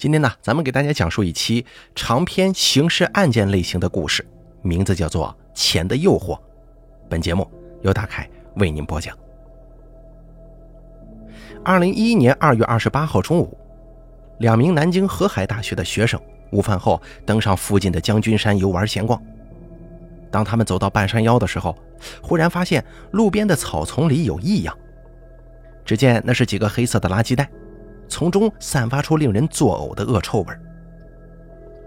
今天呢，咱们给大家讲述一期长篇刑事案件类型的故事，名字叫做《钱的诱惑》。本节目由大凯为您播讲。二零一一年二月二十八号中午，两名南京河海大学的学生午饭后登上附近的将军山游玩闲逛。当他们走到半山腰的时候，忽然发现路边的草丛里有异样。只见那是几个黑色的垃圾袋。从中散发出令人作呕的恶臭味。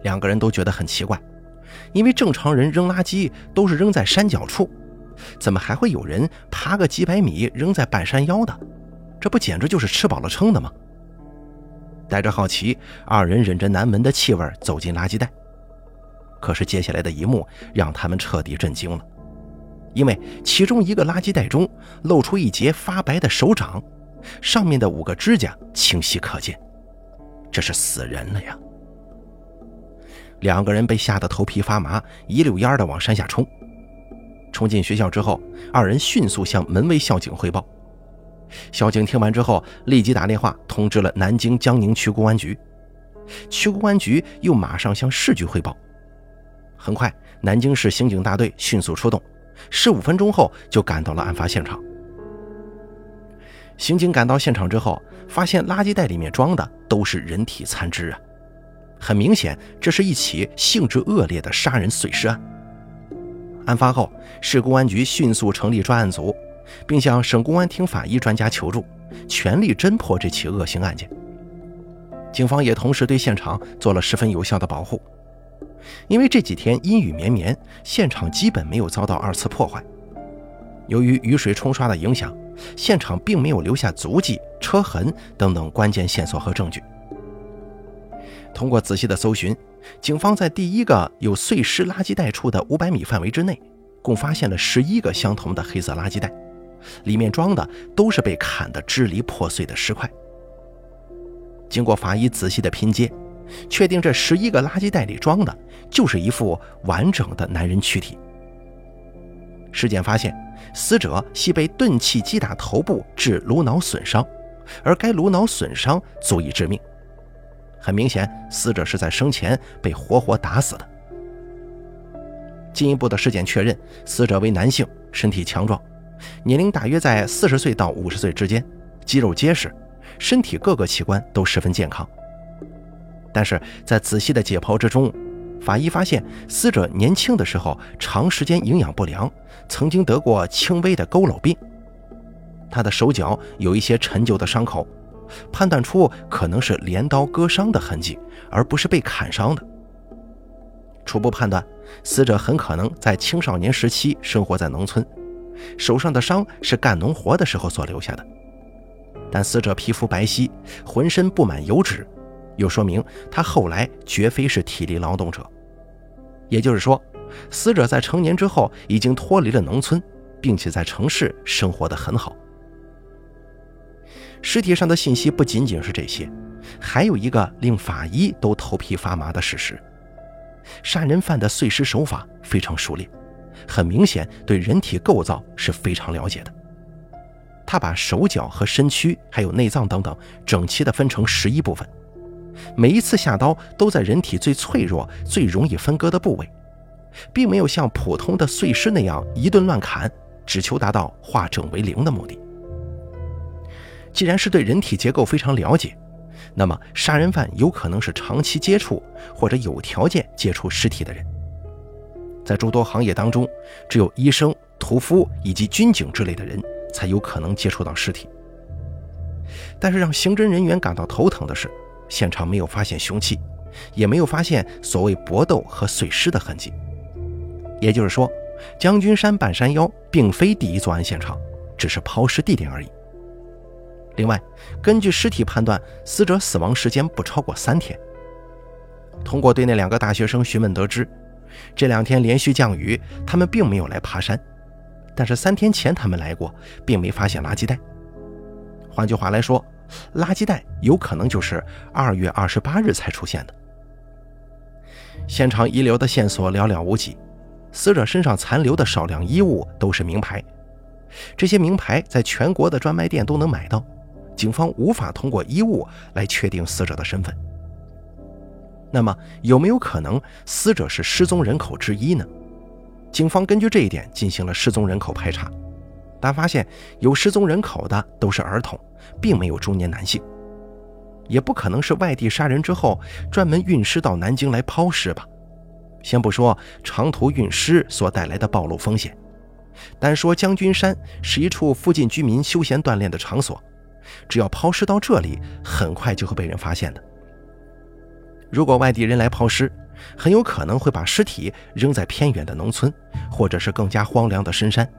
两个人都觉得很奇怪，因为正常人扔垃圾都是扔在山脚处，怎么还会有人爬个几百米扔在半山腰的？这不简直就是吃饱了撑的吗？带着好奇，二人忍着难闻的气味走进垃圾袋。可是接下来的一幕让他们彻底震惊了，因为其中一个垃圾袋中露出一截发白的手掌。上面的五个指甲清晰可见，这是死人了呀！两个人被吓得头皮发麻，一溜烟的往山下冲。冲进学校之后，二人迅速向门卫校警汇报。校警听完之后，立即打电话通知了南京江宁区公安局。区公安局又马上向市局汇报。很快，南京市刑警大队迅速出动，十五分钟后就赶到了案发现场。刑警赶到现场之后，发现垃圾袋里面装的都是人体残肢啊！很明显，这是一起性质恶劣的杀人碎尸案。案发后，市公安局迅速成立专案组，并向省公安厅法医专家求助，全力侦破这起恶性案件。警方也同时对现场做了十分有效的保护，因为这几天阴雨绵绵，现场基本没有遭到二次破坏。由于雨水冲刷的影响，现场并没有留下足迹、车痕等等关键线索和证据。通过仔细的搜寻，警方在第一个有碎尸垃圾袋处的五百米范围之内，共发现了十一个相同的黑色垃圾袋，里面装的都是被砍得支离破碎的尸块。经过法医仔细的拼接，确定这十一个垃圾袋里装的就是一副完整的男人躯体。尸检发现。死者系被钝器击打头部致颅脑损伤，而该颅脑损伤足以致命。很明显，死者是在生前被活活打死的。进一步的尸检确认，死者为男性，身体强壮，年龄大约在四十岁到五十岁之间，肌肉结实，身体各个器官都十分健康。但是在仔细的解剖之中，法医发现，死者年轻的时候长时间营养不良，曾经得过轻微的佝偻病。他的手脚有一些陈旧的伤口，判断出可能是镰刀割伤的痕迹，而不是被砍伤的。初步判断，死者很可能在青少年时期生活在农村，手上的伤是干农活的时候所留下的。但死者皮肤白皙，浑身布满油脂。又说明他后来绝非是体力劳动者，也就是说，死者在成年之后已经脱离了农村，并且在城市生活得很好。尸体上的信息不仅仅是这些，还有一个令法医都头皮发麻的事实：杀人犯的碎尸手法非常熟练，很明显对人体构造是非常了解的。他把手脚和身躯还有内脏等等整齐地分成十一部分。每一次下刀都在人体最脆弱、最容易分割的部位，并没有像普通的碎尸那样一顿乱砍，只求达到化整为零的目的。既然是对人体结构非常了解，那么杀人犯有可能是长期接触或者有条件接触尸体的人。在诸多行业当中，只有医生、屠夫以及军警之类的人才有可能接触到尸体。但是让刑侦人员感到头疼的是。现场没有发现凶器，也没有发现所谓搏斗和碎尸的痕迹。也就是说，将军山半山腰并非第一作案现场，只是抛尸地点而已。另外，根据尸体判断，死者死亡时间不超过三天。通过对那两个大学生询问得知，这两天连续降雨，他们并没有来爬山。但是三天前他们来过，并没发现垃圾袋。换句话来说，垃圾袋有可能就是二月二十八日才出现的。现场遗留的线索寥寥无几，死者身上残留的少量衣物都是名牌，这些名牌在全国的专卖店都能买到，警方无法通过衣物来确定死者的身份。那么有没有可能死者是失踪人口之一呢？警方根据这一点进行了失踪人口排查，但发现有失踪人口的都是儿童，并没有中年男性，也不可能是外地杀人之后专门运尸到南京来抛尸吧？先不说长途运尸所带来的暴露风险，单说将军山是一处附近居民休闲锻炼的场所，只要抛尸到这里，很快就会被人发现的。如果外地人来抛尸，很有可能会把尸体扔在偏远的农村，或者是更加荒凉的深山，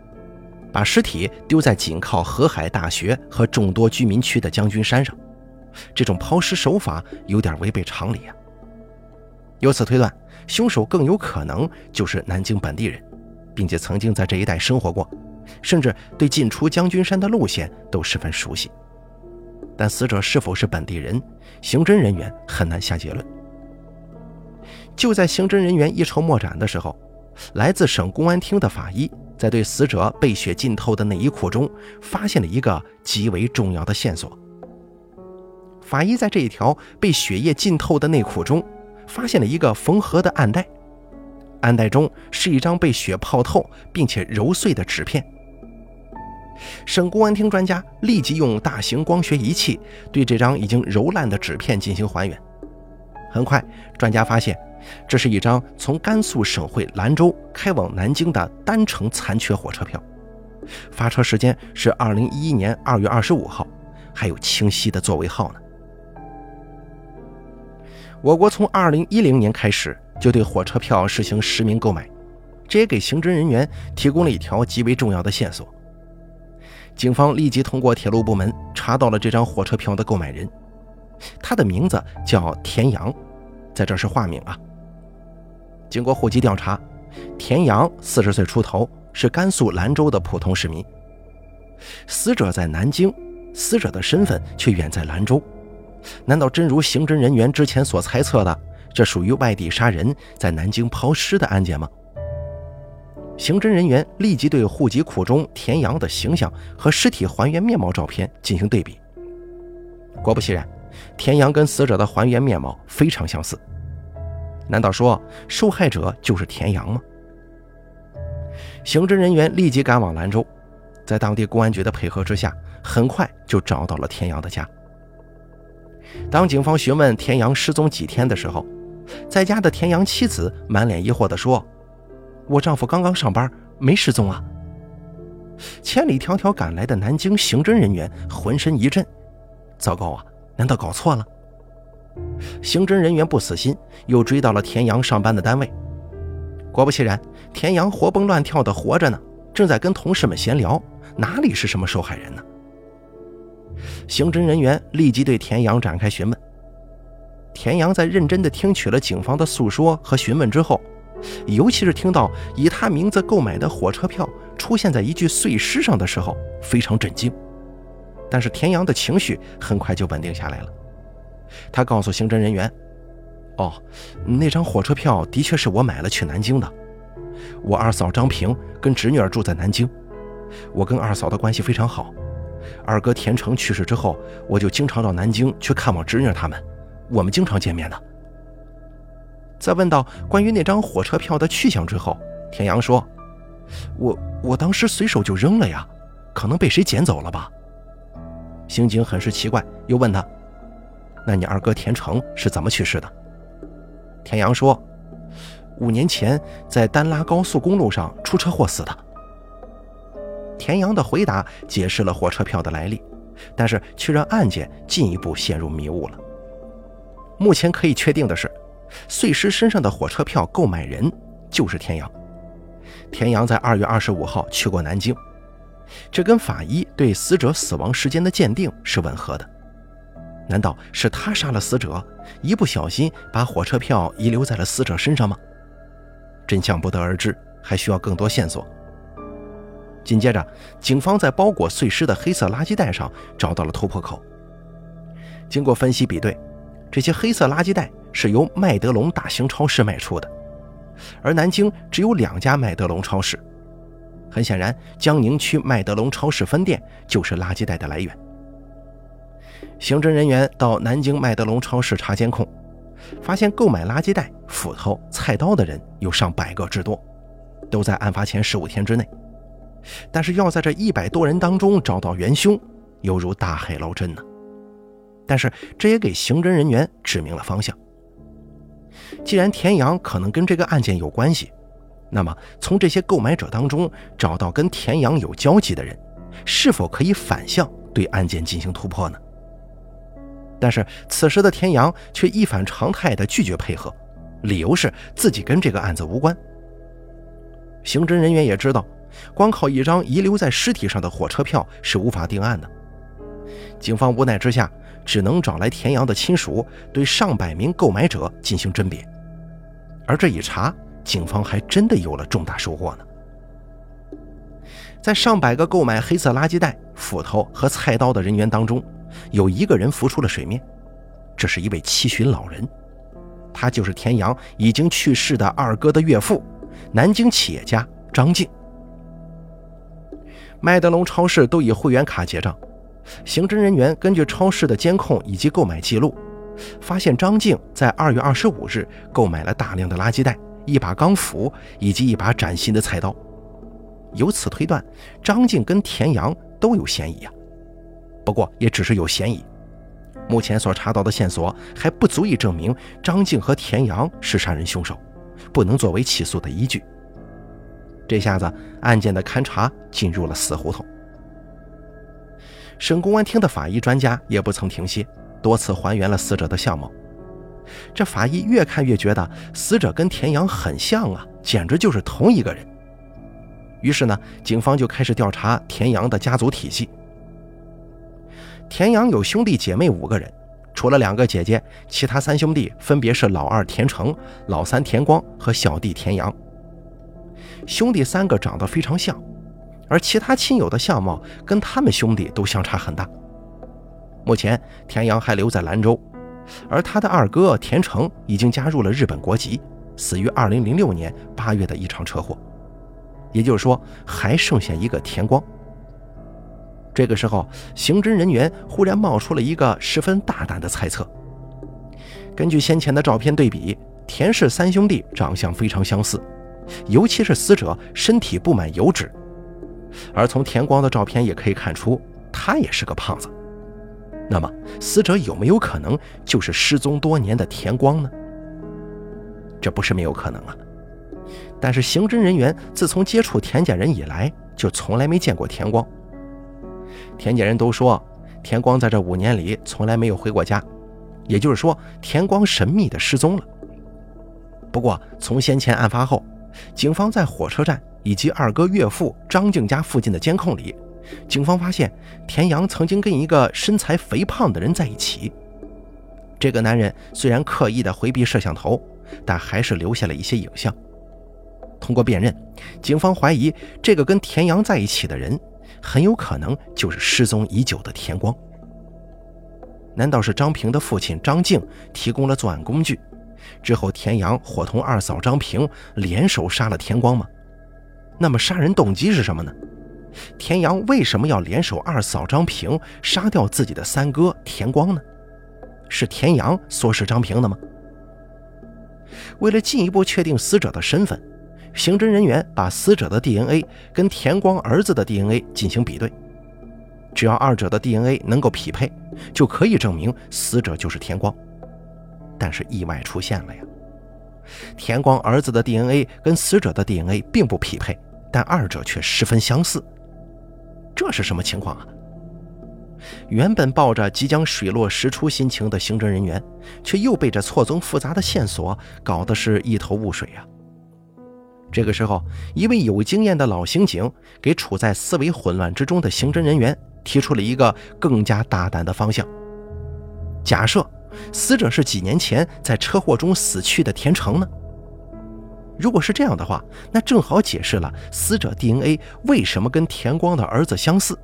把尸体丢在紧靠河海大学和众多居民区的将军山上。这种抛尸手法有点违背常理啊！由此推断，凶手更有可能就是南京本地人，并且曾经在这一带生活过，甚至对进出将军山的路线都十分熟悉。但死者是否是本地人，刑侦人员很难下结论。就在刑侦人员一筹莫展的时候，来自省公安厅的法医在对死者被血浸透的内衣裤中发现了一个极为重要的线索。法医在这一条被血液浸透的内裤中发现了一个缝合的暗袋，暗袋中是一张被血泡透并且揉碎的纸片。省公安厅专家立即用大型光学仪器对这张已经揉烂的纸片进行还原。很快，专家发现。这是一张从甘肃省会兰州开往南京的单程残缺火车票，发车时间是二零一一年二月二十五号，还有清晰的座位号呢。我国从二零一零年开始就对火车票实行实名购买，这也给刑侦人员提供了一条极为重要的线索。警方立即通过铁路部门查到了这张火车票的购买人，他的名字叫田阳，在这是化名啊。经过户籍调查，田阳四十岁出头，是甘肃兰州的普通市民。死者在南京，死者的身份却远在兰州。难道真如刑侦人员之前所猜测的，这属于外地杀人在南京抛尸的案件吗？刑侦人员立即对户籍库中田阳的形象和尸体还原面貌照片进行对比。果不其然，田阳跟死者的还原面貌非常相似。难道说受害者就是田阳吗？刑侦人员立即赶往兰州，在当地公安局的配合之下，很快就找到了田阳的家。当警方询问田阳失踪几天的时候，在家的田阳妻子满脸疑惑地说：“我丈夫刚刚上班，没失踪啊。”千里迢迢赶来的南京刑侦人员浑身一震：“糟糕啊，难道搞错了？”刑侦人员不死心，又追到了田阳上班的单位。果不其然，田阳活蹦乱跳的活着呢，正在跟同事们闲聊，哪里是什么受害人呢？刑侦人员立即对田阳展开询问。田阳在认真地听取了警方的诉说和询问之后，尤其是听到以他名字购买的火车票出现在一具碎尸上的时候，非常震惊。但是田阳的情绪很快就稳定下来了。他告诉刑侦人员：“哦，那张火车票的确是我买了去南京的。我二嫂张平跟侄女儿住在南京，我跟二嫂的关系非常好。二哥田成去世之后，我就经常到南京去看望侄女他们，我们经常见面的。”在问到关于那张火车票的去向之后，田阳说：“我我当时随手就扔了呀，可能被谁捡走了吧。”刑警很是奇怪，又问他。那你二哥田成是怎么去世的？田阳说，五年前在丹拉高速公路上出车祸死的。田阳的回答解释了火车票的来历，但是却让案件进一步陷入迷雾了。目前可以确定的是，碎尸身上的火车票购买人就是田阳。田阳在二月二十五号去过南京，这跟法医对死者死亡时间的鉴定是吻合的。难道是他杀了死者，一不小心把火车票遗留在了死者身上吗？真相不得而知，还需要更多线索。紧接着，警方在包裹碎尸的黑色垃圾袋上找到了突破口。经过分析比对，这些黑色垃圾袋是由麦德龙大型超市卖出的，而南京只有两家麦德龙超市。很显然，江宁区麦德龙超市分店就是垃圾袋的来源。刑侦人员到南京麦德龙超市查监控，发现购买垃圾袋、斧头、菜刀的人有上百个之多，都在案发前十五天之内。但是要在这一百多人当中找到元凶，犹如大海捞针呢。但是这也给刑侦人员指明了方向。既然田阳可能跟这个案件有关系，那么从这些购买者当中找到跟田阳有交集的人，是否可以反向对案件进行突破呢？但是此时的田阳却一反常态的拒绝配合，理由是自己跟这个案子无关。刑侦人员也知道，光靠一张遗留在尸体上的火车票是无法定案的。警方无奈之下。只能找来田阳的亲属，对上百名购买者进行甄别。而这一查，警方还真的有了重大收获呢。在上百个购买黑色垃圾袋、斧头和菜刀的人员当中，有一个人浮出了水面，这是一位七旬老人，他就是田阳已经去世的二哥的岳父，南京企业家张静。麦德龙超市都以会员卡结账。刑侦人员根据超市的监控以及购买记录，发现张静在二月二十五日购买了大量的垃圾袋、一把钢斧以及一把崭新的菜刀。由此推断，张静跟田阳都有嫌疑啊。不过也只是有嫌疑，目前所查到的线索还不足以证明张静和田阳是杀人凶手，不能作为起诉的依据。这下子案件的勘查进入了死胡同。省公安厅的法医专家也不曾停歇，多次还原了死者的相貌。这法医越看越觉得死者跟田阳很像啊，简直就是同一个人。于是呢，警方就开始调查田阳的家族体系。田阳有兄弟姐妹五个人，除了两个姐姐，其他三兄弟分别是老二田成、老三田光和小弟田阳。兄弟三个长得非常像。而其他亲友的相貌跟他们兄弟都相差很大。目前田阳还留在兰州，而他的二哥田成已经加入了日本国籍，死于2006年8月的一场车祸。也就是说，还剩下一个田光。这个时候，刑侦人员忽然冒出了一个十分大胆的猜测：根据先前的照片对比，田氏三兄弟长相非常相似，尤其是死者身体布满油脂。而从田光的照片也可以看出，他也是个胖子。那么，死者有没有可能就是失踪多年的田光呢？这不是没有可能啊。但是，刑侦人员自从接触田家人以来，就从来没见过田光。田家人都说，田光在这五年里从来没有回过家，也就是说，田光神秘的失踪了。不过，从先前案发后，警方在火车站。以及二哥岳父张静家附近的监控里，警方发现田阳曾经跟一个身材肥胖的人在一起。这个男人虽然刻意的回避摄像头，但还是留下了一些影像。通过辨认，警方怀疑这个跟田阳在一起的人，很有可能就是失踪已久的田光。难道是张平的父亲张静提供了作案工具，之后田阳伙同二嫂张平联手杀了田光吗？那么杀人动机是什么呢？田阳为什么要联手二嫂张平杀掉自己的三哥田光呢？是田阳唆使张平的吗？为了进一步确定死者的身份，刑侦人员把死者的 DNA 跟田光儿子的 DNA 进行比对，只要二者的 DNA 能够匹配，就可以证明死者就是田光。但是意外出现了呀！田光儿子的 DNA 跟死者的 DNA 并不匹配，但二者却十分相似，这是什么情况啊？原本抱着即将水落石出心情的刑侦人员，却又被这错综复杂的线索搞得是一头雾水呀。这个时候，一位有经验的老刑警给处在思维混乱之中的刑侦人员提出了一个更加大胆的方向：假设。死者是几年前在车祸中死去的田成呢？如果是这样的话，那正好解释了死者 DNA 为什么跟田光的儿子相似。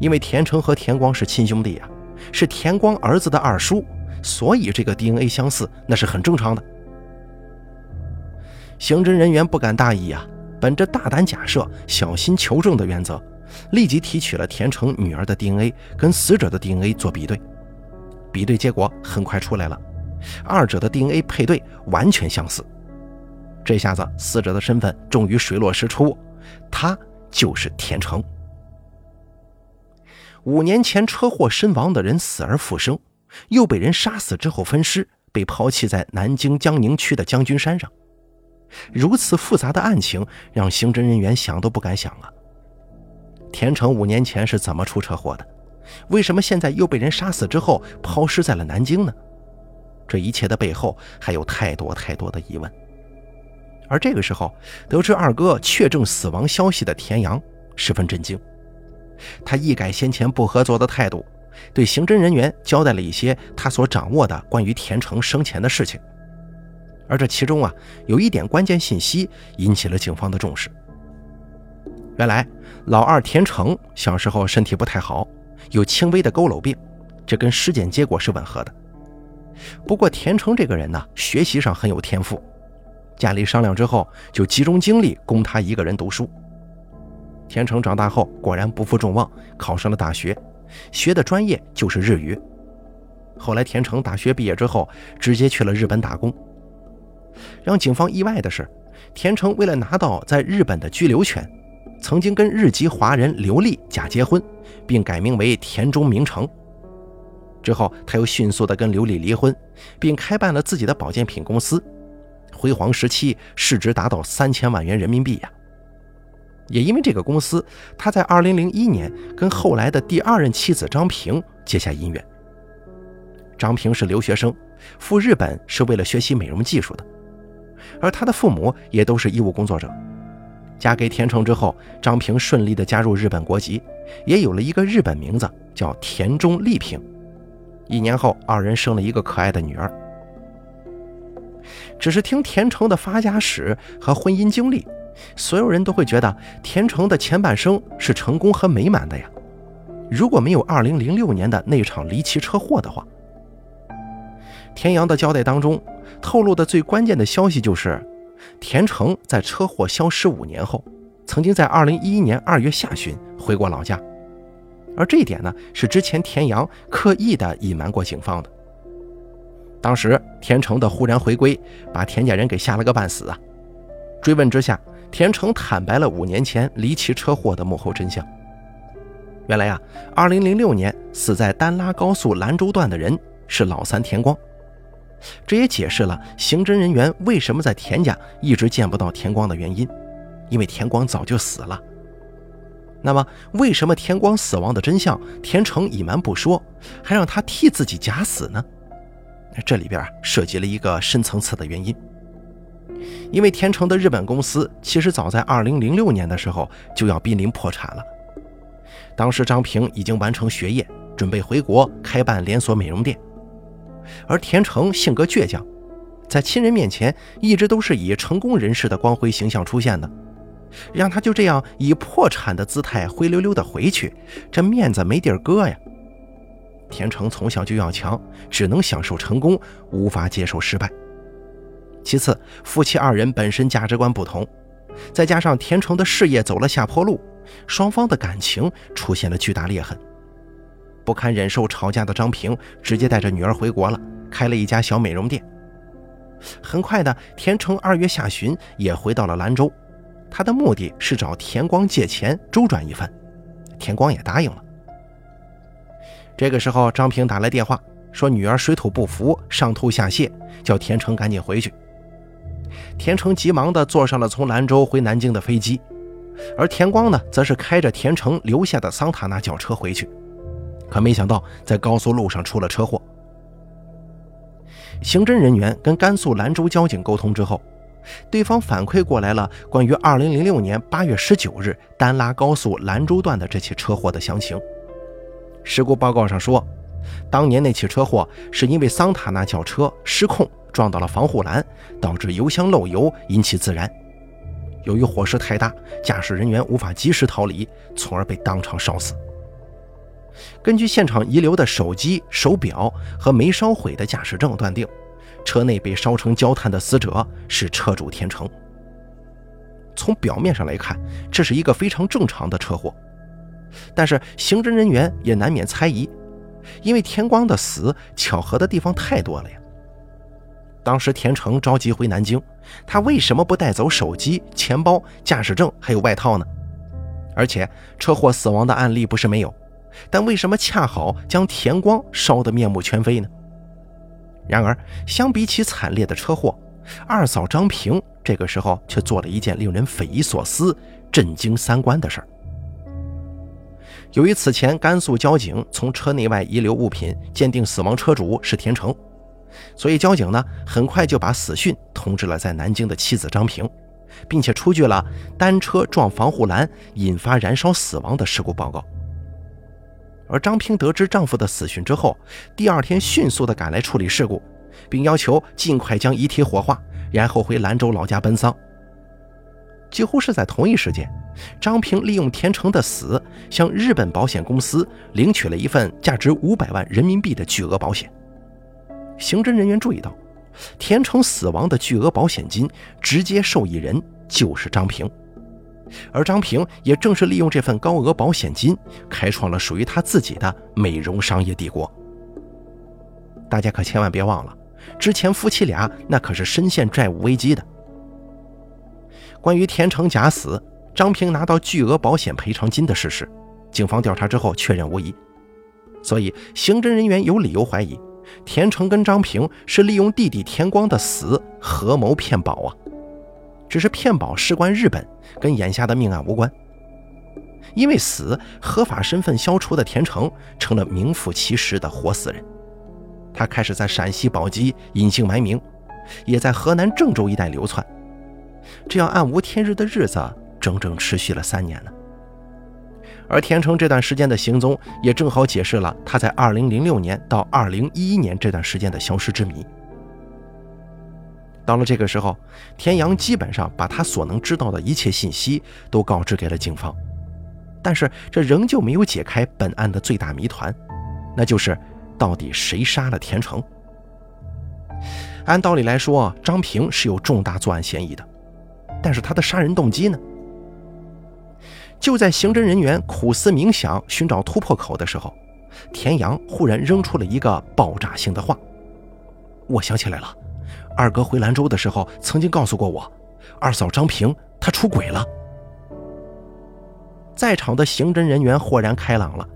因为田成和田光是亲兄弟呀，是田光儿子的二叔，所以这个 DNA 相似那是很正常的。刑侦人员不敢大意啊，本着大胆假设、小心求证的原则，立即提取了田成女儿的 DNA 跟死者的 DNA 做比对。比对结果很快出来了，二者的 DNA 配对完全相似。这下子，死者的身份终于水落石出，他就是田成。五年前车祸身亡的人死而复生，又被人杀死之后分尸，被抛弃在南京江宁区的将军山上。如此复杂的案情，让刑侦人员想都不敢想啊！田成五年前是怎么出车祸的？为什么现在又被人杀死之后抛尸在了南京呢？这一切的背后还有太多太多的疑问。而这个时候，得知二哥确证死亡消息的田阳十分震惊，他一改先前不合作的态度，对刑侦人员交代了一些他所掌握的关于田成生前的事情。而这其中啊，有一点关键信息引起了警方的重视。原来，老二田成小时候身体不太好，有轻微的佝偻病，这跟尸检结果是吻合的。不过，田成这个人呢，学习上很有天赋，家里商量之后，就集中精力供他一个人读书。田成长大后果然不负众望，考上了大学，学的专业就是日语。后来，田成大学毕业之后，直接去了日本打工。让警方意外的是，田成为了拿到在日本的居留权，曾经跟日籍华人刘丽假结婚，并改名为田中明成。之后，他又迅速地跟刘丽离婚，并开办了自己的保健品公司，辉煌时期市值达到三千万元人民币呀。也因为这个公司，他在2001年跟后来的第二任妻子张平结下姻缘。张平是留学生，赴日本是为了学习美容技术的。而他的父母也都是医务工作者。嫁给田成之后，张平顺利地加入日本国籍，也有了一个日本名字，叫田中丽平。一年后，二人生了一个可爱的女儿。只是听田成的发家史和婚姻经历，所有人都会觉得田成的前半生是成功和美满的呀。如果没有2006年的那场离奇车祸的话，田阳的交代当中。透露的最关键的消息就是，田成在车祸消失五年后，曾经在二零一一年二月下旬回过老家，而这一点呢，是之前田阳刻意的隐瞒过警方的。当时田成的忽然回归，把田家人给吓了个半死啊！追问之下，田成坦白了五年前离奇车祸的幕后真相。原来啊，二零零六年死在丹拉高速兰州段的人是老三田光。这也解释了刑侦人员为什么在田家一直见不到田光的原因，因为田光早就死了。那么，为什么田光死亡的真相田成隐瞒不说，还让他替自己假死呢？这里边涉及了一个深层次的原因。因为田成的日本公司其实早在2006年的时候就要濒临破产了，当时张平已经完成学业，准备回国开办连锁美容店。而田成性格倔强，在亲人面前一直都是以成功人士的光辉形象出现的，让他就这样以破产的姿态灰溜溜的回去，这面子没地儿搁呀。田成从小就要强，只能享受成功，无法接受失败。其次，夫妻二人本身价值观不同，再加上田成的事业走了下坡路，双方的感情出现了巨大裂痕。不堪忍受吵架的张平直接带着女儿回国了，开了一家小美容店。很快的，田成二月下旬也回到了兰州，他的目的是找田光借钱周转一番，田光也答应了。这个时候，张平打来电话说女儿水土不服，上吐下泻，叫田成赶紧回去。田成急忙的坐上了从兰州回南京的飞机，而田光呢，则是开着田成留下的桑塔纳轿车回去。可没想到，在高速路上出了车祸。刑侦人员跟甘肃兰州交警沟通之后，对方反馈过来了关于2006年8月19日丹拉高速兰州段的这起车祸的详情。事故报告上说，当年那起车祸是因为桑塔纳轿车失控撞到了防护栏，导致油箱漏油，引起自燃。由于火势太大，驾驶人员无法及时逃离，从而被当场烧死。根据现场遗留的手机、手表和没烧毁的驾驶证断定，车内被烧成焦炭的死者是车主田成。从表面上来看，这是一个非常正常的车祸，但是刑侦人员也难免猜疑，因为田光的死巧合的地方太多了呀。当时田成着急回南京，他为什么不带走手机、钱包、驾驶证还有外套呢？而且车祸死亡的案例不是没有，但为什么恰好将田光烧得面目全非呢？然而，相比起惨烈的车祸，二嫂张平这个时候却做了一件令人匪夷所思、震惊三观的事儿。由于此前甘肃交警从车内外遗留物品鉴定死亡车主是田成，所以交警呢很快就把死讯通知了在南京的妻子张平，并且出具了单车撞防护栏引发燃烧死亡的事故报告。而张平得知丈夫的死讯之后，第二天迅速地赶来处理事故，并要求尽快将遗体火化，然后回兰州老家奔丧。几乎是在同一时间。张平利用田成的死，向日本保险公司领取了一份价值五百万人民币的巨额保险。刑侦人员注意到，田成死亡的巨额保险金直接受益人就是张平，而张平也正是利用这份高额保险金，开创了属于他自己的美容商业帝国。大家可千万别忘了，之前夫妻俩那可是深陷债务危机的。关于田成假死。张平拿到巨额保险赔偿金的事实，警方调查之后确认无疑，所以刑侦人员有理由怀疑田成跟张平是利用弟弟田光的死合谋骗保啊。只是骗保事关日本，跟眼下的命案无关。因为死，合法身份消除的田成成了名副其实的活死人。他开始在陕西宝鸡隐姓埋名，也在河南郑州一带流窜。这样暗无天日的日子。整整持续了三年呢，而田成这段时间的行踪，也正好解释了他在2006年到2011年这段时间的消失之谜。到了这个时候，田阳基本上把他所能知道的一切信息都告知给了警方，但是这仍旧没有解开本案的最大谜团，那就是到底谁杀了田成？按道理来说，张平是有重大作案嫌疑的，但是他的杀人动机呢？就在刑侦人员苦思冥想、寻找突破口的时候，田阳忽然扔出了一个爆炸性的话：“我想起来了，二哥回兰州的时候曾经告诉过我，二嫂张平她出轨了。”在场的刑侦人员豁然开朗了。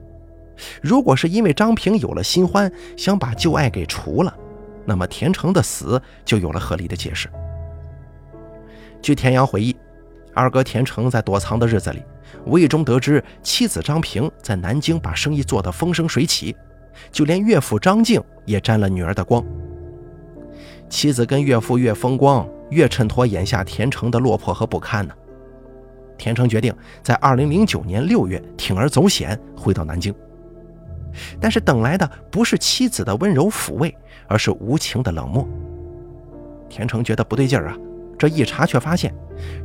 如果是因为张平有了新欢，想把旧爱给除了，那么田成的死就有了合理的解释。据田阳回忆，二哥田成在躲藏的日子里。无意中得知妻子张平在南京把生意做得风生水起，就连岳父张静也沾了女儿的光。妻子跟岳父越风光，越衬托眼下田成的落魄和不堪呢。田成决定在2009年6月铤而走险回到南京，但是等来的不是妻子的温柔抚慰，而是无情的冷漠。田成觉得不对劲儿啊。这一查，却发现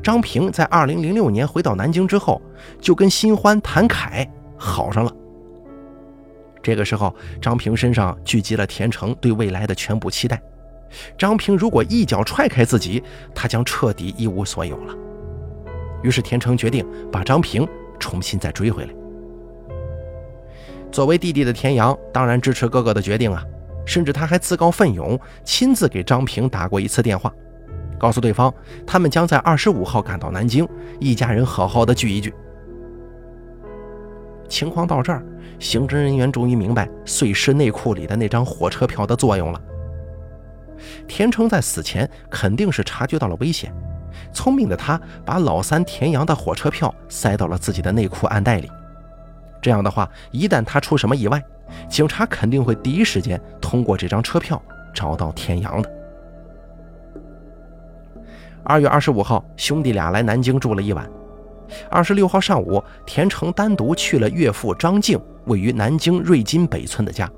张平在二零零六年回到南京之后，就跟新欢谭凯好上了。这个时候，张平身上聚集了田成对未来的全部期待。张平如果一脚踹开自己，他将彻底一无所有了。于是，田成决定把张平重新再追回来。作为弟弟的田阳，当然支持哥哥的决定啊，甚至他还自告奋勇，亲自给张平打过一次电话。告诉对方，他们将在二十五号赶到南京，一家人好好的聚一聚。情况到这儿，刑侦人员终于明白碎尸内裤里的那张火车票的作用了。田成在死前肯定是察觉到了危险，聪明的他把老三田阳的火车票塞到了自己的内裤暗袋里。这样的话，一旦他出什么意外，警察肯定会第一时间通过这张车票找到田阳的。二月二十五号，兄弟俩来南京住了一晚。二十六号上午，田成单独去了岳父张静位于南京瑞金北村的家。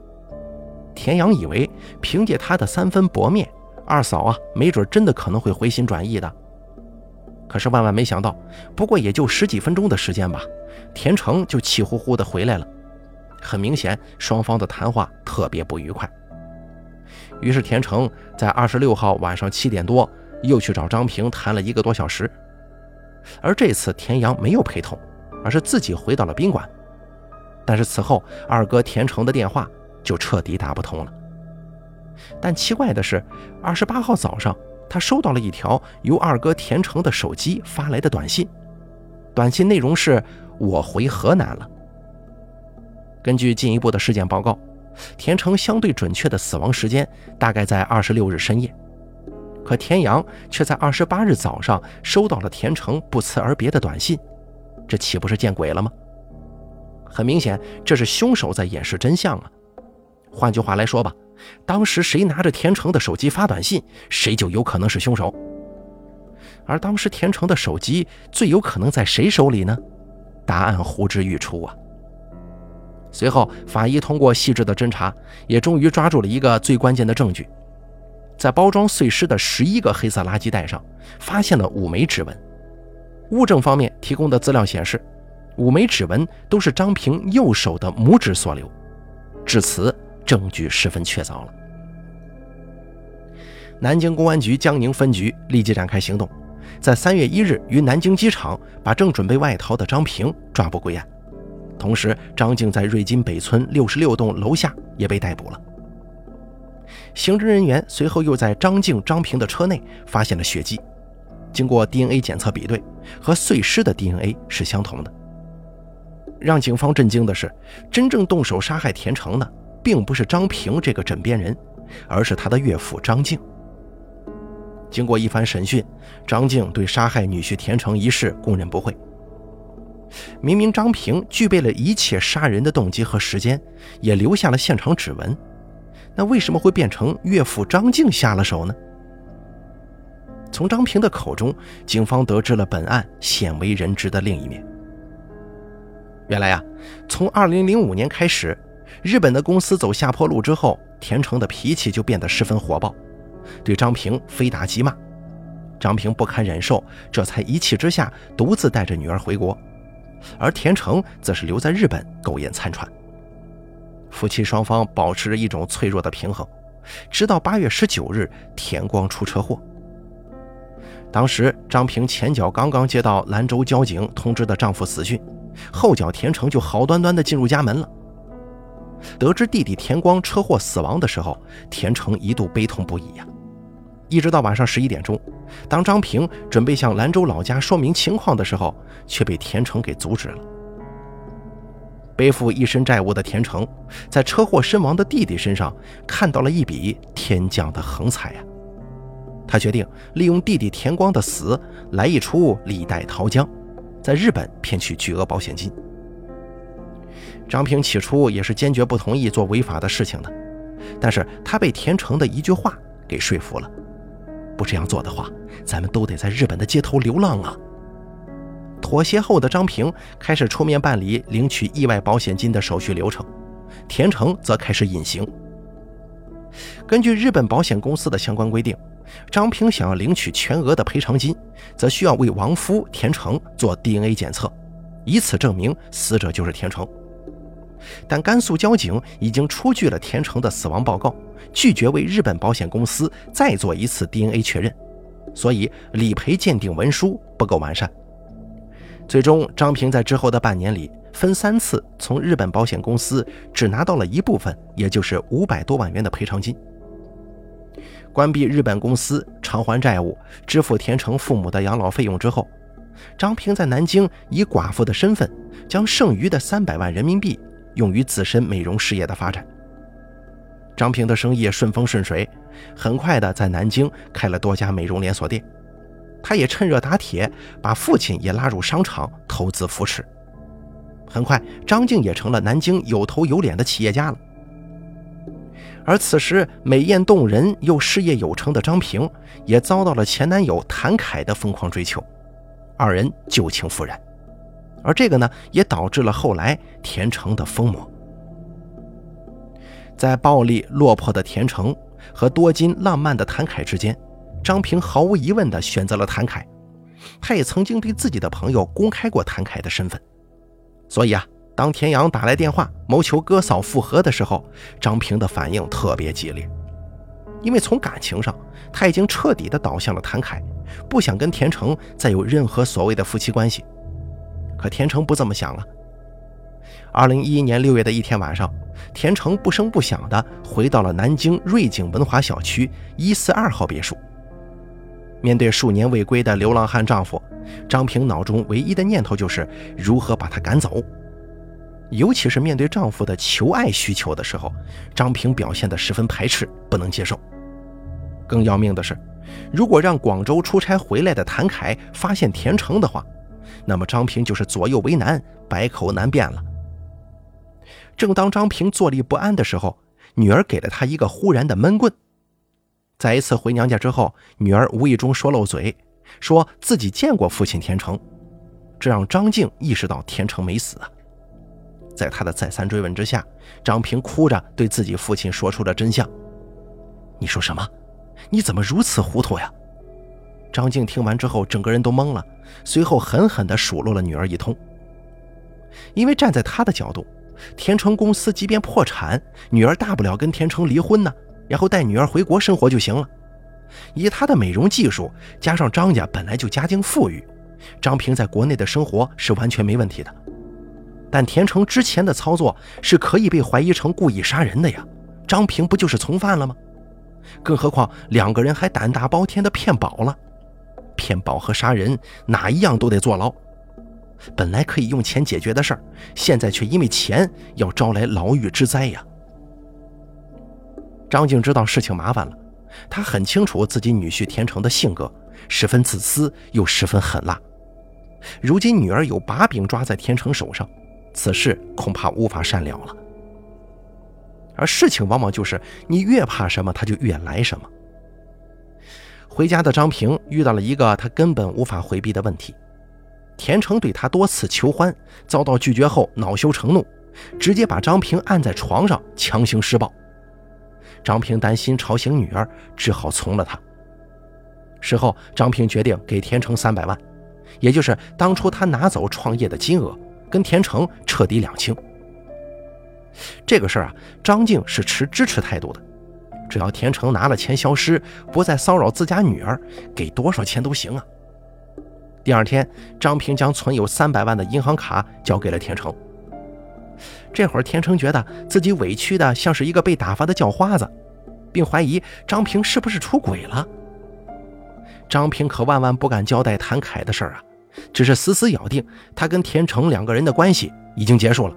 田阳以为凭借他的三分薄面，二嫂啊，没准真的可能会回心转意的。可是万万没想到，不过也就十几分钟的时间吧，田成就气呼呼的回来了。很明显，双方的谈话特别不愉快。于是田成在二十六号晚上七点多。又去找张平谈了一个多小时，而这次田阳没有陪同，而是自己回到了宾馆。但是此后，二哥田成的电话就彻底打不通了。但奇怪的是，二十八号早上，他收到了一条由二哥田成的手机发来的短信，短信内容是“我回河南了”。根据进一步的尸检报告，田成相对准确的死亡时间大概在二十六日深夜，可田阳却在二十八日早上收到了田成不辞而别的短信，这岂不是见鬼了吗？很明显，这是凶手在掩饰真相啊！换句话来说吧。当时谁拿着田成的手机发短信，谁就有可能是凶手。而当时田成的手机最有可能在谁手里呢？答案呼之欲出啊！随后，法医通过细致的侦查，也终于抓住了一个最关键的证据：在包装碎尸的十一个黑色垃圾袋上，发现了五枚指纹。物证方面提供的资料显示，五枚指纹都是张平右手的拇指所留。至此。证据十分确凿了。南京公安局江宁分局立即展开行动，在三月一日于南京机场把正准备外逃的张平抓捕归案。同时，张静在瑞金北村六十六栋楼下也被逮捕了。刑侦人员随后又在张静、张平的车内发现了血迹，经过 DNA 检测比对，和碎尸的 DNA 是相同的。让警方震惊的是，真正动手杀害田成的。并不是张平这个枕边人，而是他的岳父张静。经过一番审讯，张静对杀害女婿田成一事供认不讳。明明张平具备了一切杀人的动机和时间，也留下了现场指纹，那为什么会变成岳父张静下了手呢？从张平的口中，警方得知了本案鲜为人知的另一面。原来啊，从2005年开始。日本的公司走下坡路之后，田成的脾气就变得十分火爆，对张平非打即骂。张平不堪忍受，这才一气之下独自带着女儿回国，而田成则是留在日本苟延残喘。夫妻双方保持着一种脆弱的平衡，直到八月十九日，田光出车祸。当时张平前脚刚刚接到兰州交警通知的丈夫死讯，后脚田成就好端端地进入家门了。得知弟弟田光车祸死亡的时候，田成一度悲痛不已呀。一直到晚上十一点钟，当张平准备向兰州老家说明情况的时候，却被田成给阻止了。背负一身债务的田成，在车祸身亡的弟弟身上看到了一笔天降的横财呀。他决定利用弟弟田光的死来一出李代桃僵，在日本骗取巨额保险金。张平起初也是坚决不同意做违法的事情的，但是他被田成的一句话给说服了。不这样做的话，咱们都得在日本的街头流浪啊！妥协后的张平开始出面办理领取意外保险金的手续流程，田成则开始隐形。根据日本保险公司的相关规定，张平想要领取全额的赔偿金，则需要为亡夫田成做 DNA 检测，以此证明死者就是田成。但甘肃交警已经出具了田成的死亡报告，拒绝为日本保险公司再做一次 DNA 确认，所以理赔鉴定文书不够完善。最终，张平在之后的半年里分三次从日本保险公司只拿到了一部分，也就是五百多万元的赔偿金。关闭日本公司，偿还债务，支付田成父母的养老费用之后，张平在南京以寡妇的身份将剩余的三百万人民币。用于自身美容事业的发展。张平的生意顺风顺水，很快的在南京开了多家美容连锁店。他也趁热打铁，把父亲也拉入商场投资扶持。很快，张静也成了南京有头有脸的企业家了。而此时，美艳动人又事业有成的张平，也遭到了前男友谭凯的疯狂追求，二人旧情复燃。而这个呢，也导致了后来田成的疯魔。在暴力落魄的田成和多金浪漫的谭凯之间，张平毫无疑问地选择了谭凯。他也曾经对自己的朋友公开过谭凯的身份。所以啊，当田阳打来电话谋求哥嫂复合的时候，张平的反应特别激烈，因为从感情上他已经彻底地倒向了谭凯，不想跟田成再有任何所谓的夫妻关系。可田成不这么想啊。二零一一年六月的一天晚上，田成不声不响地回到了南京瑞景文华小区一四二号别墅。面对数年未归的流浪汉丈夫，张平脑中唯一的念头就是如何把他赶走。尤其是面对丈夫的求爱需求的时候，张平表现得十分排斥，不能接受。更要命的是，如果让广州出差回来的谭凯发现田成的话，那么张平就是左右为难，百口难辩了。正当张平坐立不安的时候，女儿给了他一个忽然的闷棍。在一次回娘家之后，女儿无意中说漏嘴，说自己见过父亲田成，这让张静意识到田成没死啊。在他的再三追问之下，张平哭着对自己父亲说出了真相：“你说什么？你怎么如此糊涂呀？”张静听完之后，整个人都懵了，随后狠狠地数落了女儿一通。因为站在他的角度，田成公司即便破产，女儿大不了跟田成离婚呢，然后带女儿回国生活就行了。以他的美容技术，加上张家本来就家境富裕，张平在国内的生活是完全没问题的。但田成之前的操作是可以被怀疑成故意杀人的呀，张平不就是从犯了吗？更何况两个人还胆大包天的骗保了，骗保和杀人哪一样都得坐牢。本来可以用钱解决的事儿，现在却因为钱要招来牢狱之灾呀！张静知道事情麻烦了，她很清楚自己女婿田成的性格，十分自私又十分狠辣。如今女儿有把柄抓在田成手上，此事恐怕无法善了了。而事情往往就是你越怕什么，他就越来什么。回家的张平遇到了一个他根本无法回避的问题。田成对他多次求欢，遭到拒绝后恼羞成怒，直接把张平按在床上强行施暴。张平担心吵醒女儿，只好从了他。事后，张平决定给田成三百万，也就是当初他拿走创业的金额，跟田成彻底两清。这个事儿啊，张静是持支持态度的，只要田成拿了钱消失，不再骚扰自家女儿，给多少钱都行啊。第二天，张平将存有三百万的银行卡交给了田成。这会儿，田成觉得自己委屈的像是一个被打发的叫花子，并怀疑张平是不是出轨了。张平可万万不敢交代谭凯的事儿啊，只是死死咬定他跟田成两个人的关系已经结束了。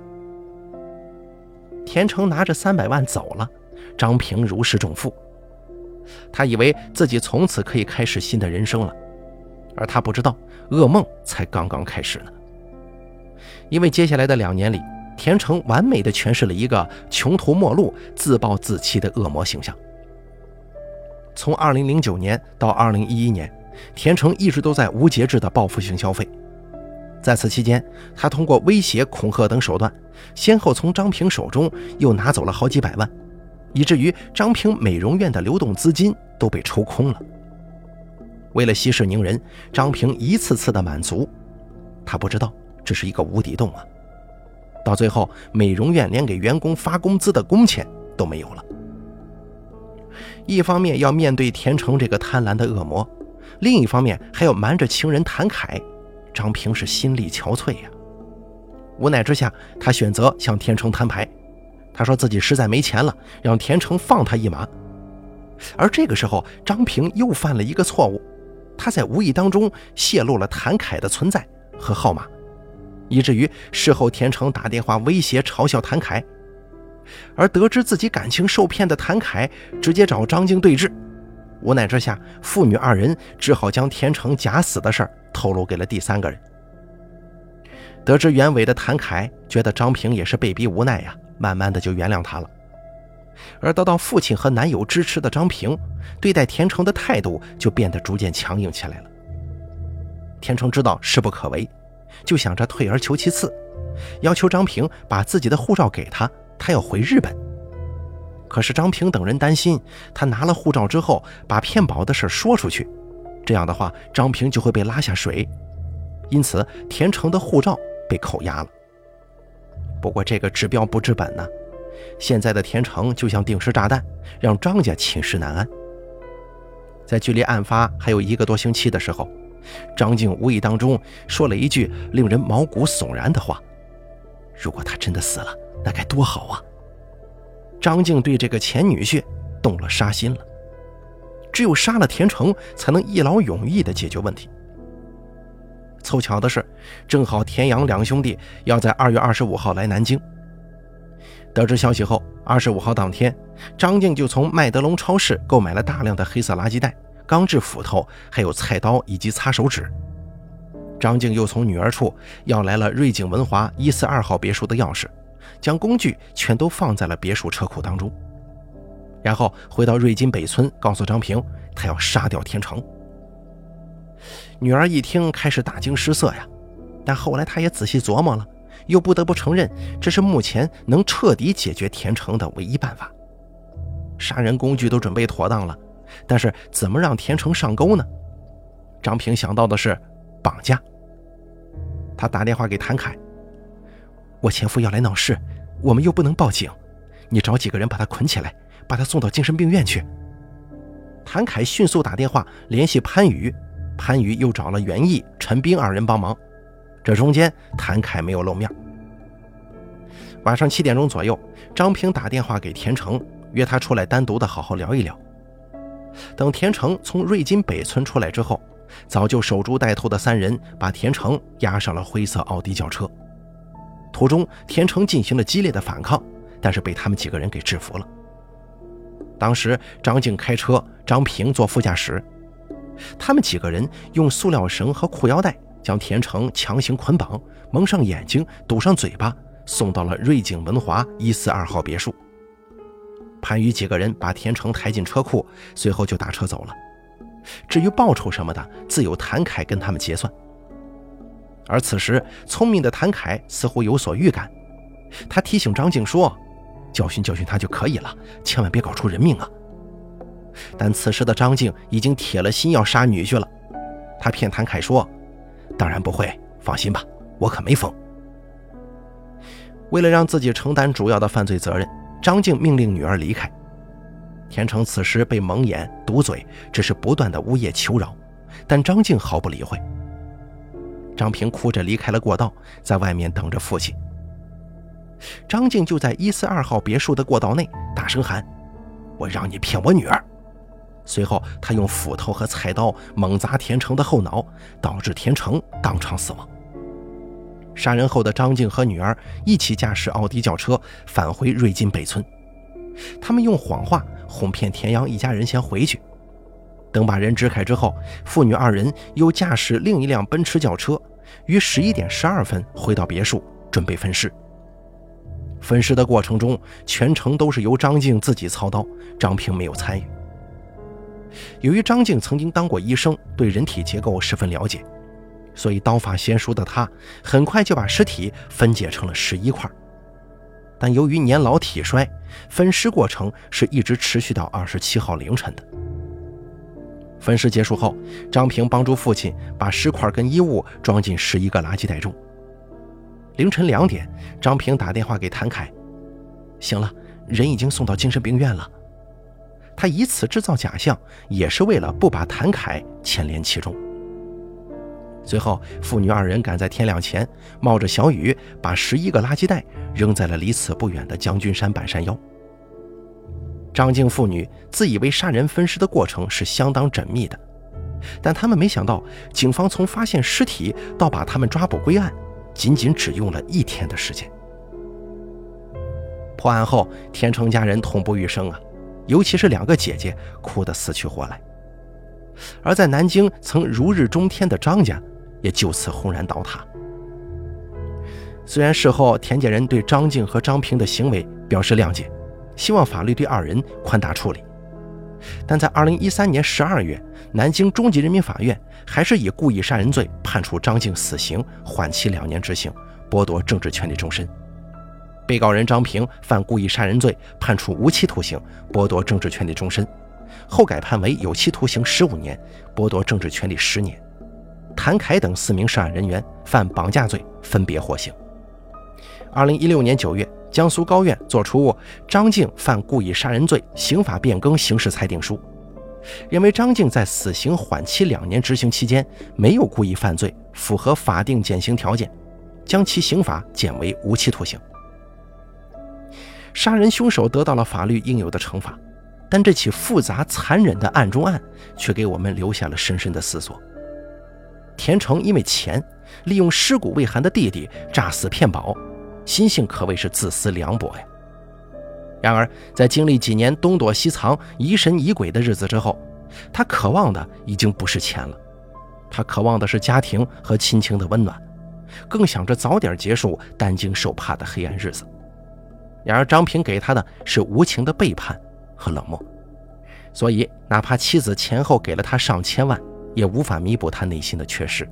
田成拿着三百万走了，张平如释重负。他以为自己从此可以开始新的人生了。而他不知道，噩梦才刚刚开始呢。因为接下来的两年里，田成完美的诠释了一个穷途末路、自暴自弃的恶魔形象。从2009年到2011年，田成一直都在无节制的报复性消费。在此期间，他通过威胁、恐吓等手段，先后从张平手中又拿走了好几百万，以至于张平美容院的流动资金都被抽空了。为了息事宁人，张平一次次的满足，他不知道这是一个无底洞啊！到最后，美容院连给员工发工资的工钱都没有了。一方面要面对田成这个贪婪的恶魔，另一方面还要瞒着情人谭凯，张平是心力憔悴呀。无奈之下，他选择向田成摊牌，他说自己实在没钱了，让田成放他一马。而这个时候，张平又犯了一个错误。他在无意当中泄露了谭凯的存在和号码，以至于事后田成打电话威胁嘲笑谭凯，而得知自己感情受骗的谭凯直接找张静对峙，无奈之下，父女二人只好将田成假死的事儿透露给了第三个人。得知原委的谭凯觉得张平也是被逼无奈呀，慢慢的就原谅他了。而得到父亲和男友支持的张平，对待田成的态度就变得逐渐强硬起来了。田成知道势不可为，就想着退而求其次，要求张平把自己的护照给他，他要回日本。可是张平等人担心，他拿了护照之后把骗保的事说出去，这样的话张平就会被拉下水，因此田成的护照被扣押了。不过这个治标不治本呢。现在的田成就像定时炸弹，让张家寝食难安。在距离案发还有一个多星期的时候，张静无意当中说了一句令人毛骨悚然的话：“如果他真的死了，那该多好啊！”张静对这个前女婿动了杀心了。只有杀了田成，才能一劳永逸地解决问题。凑巧的是，正好田阳两兄弟要在二月二十五号来南京。得知消息后，二十五号当天，张静就从麦德龙超市购买了大量的黑色垃圾袋、钢制斧头，还有菜刀以及擦手纸。张静又从女儿处要来了瑞景文华一四二号别墅的钥匙，将工具全都放在了别墅车库当中。然后回到瑞金北村，告诉张平，他要杀掉田成。女儿一听，开始大惊失色呀，但后来她也仔细琢磨了，又不得不承认，这是目前能彻底解决田成的唯一办法。杀人工具都准备妥当了，但是怎么让田成上钩呢？张平想到的是绑架。他打电话给谭凯：“我前夫要来闹事，我们又不能报警，你找几个人把他捆起来。”把他送到精神病院去。谭凯迅速打电话联系潘宇，潘宇又找了袁毅、陈斌二人帮忙。这中间，谭凯没有露面。晚上七点钟左右，张平打电话给田成，约他出来单独的好好聊一聊。等田成从瑞金北村出来之后，早就守株待兔的三人把田成押上了灰色奥迪轿车。途中，田成进行了激烈的反抗，但是被他们几个人给制服了。当时张静开车，张平坐副驾驶，他们几个人用塑料绳和裤腰带将田成强行捆绑，蒙上眼睛，堵上嘴巴，送到了瑞景文华一四二号别墅。潘宇几个人把田成抬进车库，随后就打车走了。至于报酬什么的，自有谭凯跟他们结算。而此时，聪明的谭凯似乎有所预感，他提醒张静说。教训教训他就可以了，千万别搞出人命啊！但此时的张静已经铁了心要杀女婿了。他骗谭凯说：“当然不会，放心吧，我可没疯。”为了让自己承担主要的犯罪责任，张静命令女儿离开。田成此时被蒙眼堵嘴，只是不断的呜咽求饶，但张静毫不理会。张平哭着离开了过道，在外面等着父亲。张静就在一四二号别墅的过道内大声喊：“我让你骗我女儿！”随后，他用斧头和菜刀猛砸田成的后脑，导致田成当场死亡。杀人后的张静和女儿一起驾驶奥迪轿车返回瑞金北村，他们用谎话哄骗田阳一家人先回去。等把人支开之后，父女二人又驾驶另一辆奔驰轿车，于十一点十二分回到别墅，准备分尸。分尸的过程中，全程都是由张静自己操刀，张平没有参与。由于张静曾经当过医生，对人体结构十分了解，所以刀法娴熟的他很快就把尸体分解成了十一块。但由于年老体衰，分尸过程是一直持续到二十七号凌晨的。分尸结束后，张平帮助父亲把尸块跟衣物装进十一个垃圾袋中。凌晨两点，张平打电话给谭凯：“行了，人已经送到精神病院了。”他以此制造假象，也是为了不把谭凯牵连其中。随后，父女二人赶在天亮前，冒着小雨，把十一个垃圾袋扔在了离此不远的将军山半山腰。张静父女自以为杀人分尸的过程是相当缜密的，但他们没想到，警方从发现尸体到把他们抓捕归案。仅仅只用了一天的时间。破案后，田成家人痛不欲生啊，尤其是两个姐姐，哭得死去活来。而在南京曾如日中天的张家，也就此轰然倒塌。虽然事后田家人对张静和张平的行为表示谅解，希望法律对二人宽大处理，但在二零一三年十二月，南京中级人民法院。还是以故意杀人罪判处张静死刑，缓期两年执行，剥夺政治权利终身。被告人张平犯故意杀人罪，判处无期徒刑，剥夺政治权利终身，后改判为有期徒刑十五年，剥夺政治权利十年。谭凯等四名涉案人员犯绑架罪，分别获刑。二零一六年九月，江苏高院作出张静犯故意杀人罪刑法变更刑事裁定书。认为张静在死刑缓期两年执行期间没有故意犯罪，符合法定减刑条件，将其刑罚减为无期徒刑。杀人凶手得到了法律应有的惩罚，但这起复杂残忍的案中案却给我们留下了深深的思索。田成因为钱，利用尸骨未寒的弟弟诈死骗保，心性可谓是自私凉薄呀。然而，在经历几年东躲西藏、疑神疑鬼的日子之后，他渴望的已经不是钱了，他渴望的是家庭和亲情的温暖，更想着早点结束担惊受怕的黑暗日子。然而，张平给他的是无情的背叛和冷漠，所以哪怕妻子前后给了他上千万，也无法弥补他内心的缺失。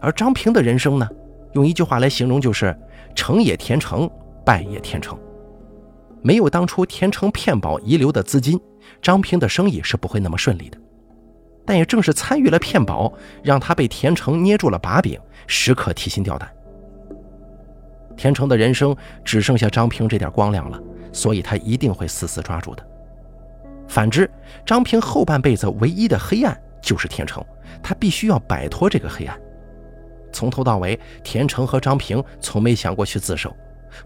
而张平的人生呢，用一句话来形容就是“成也田成，败也田成”。没有当初田成骗保遗留的资金，张平的生意是不会那么顺利的。但也正是参与了骗保，让他被田成捏住了把柄，时刻提心吊胆。田成的人生只剩下张平这点光亮了，所以他一定会死死抓住的。反之，张平后半辈子唯一的黑暗就是田成，他必须要摆脱这个黑暗。从头到尾，田成和张平从没想过去自首。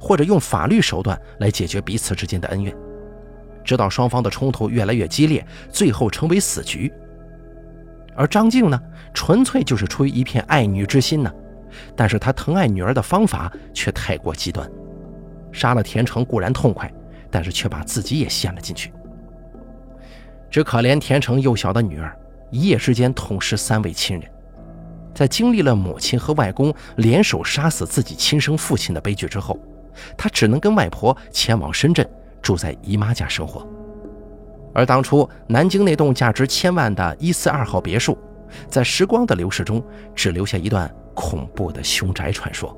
或者用法律手段来解决彼此之间的恩怨，直到双方的冲突越来越激烈，最后成为死局。而张静呢，纯粹就是出于一片爱女之心呢，但是他疼爱女儿的方法却太过极端，杀了田成固然痛快，但是却把自己也陷了进去。只可怜田成幼小的女儿，一夜之间痛失三位亲人，在经历了母亲和外公联手杀死自己亲生父亲的悲剧之后。他只能跟外婆前往深圳，住在姨妈家生活。而当初南京那栋价值千万的一四二号别墅，在时光的流逝中，只留下一段恐怖的凶宅传说。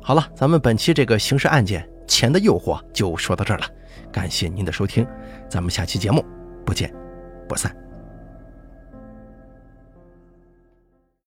好了，咱们本期这个刑事案件《钱的诱惑》就说到这儿了，感谢您的收听，咱们下期节目不见不散。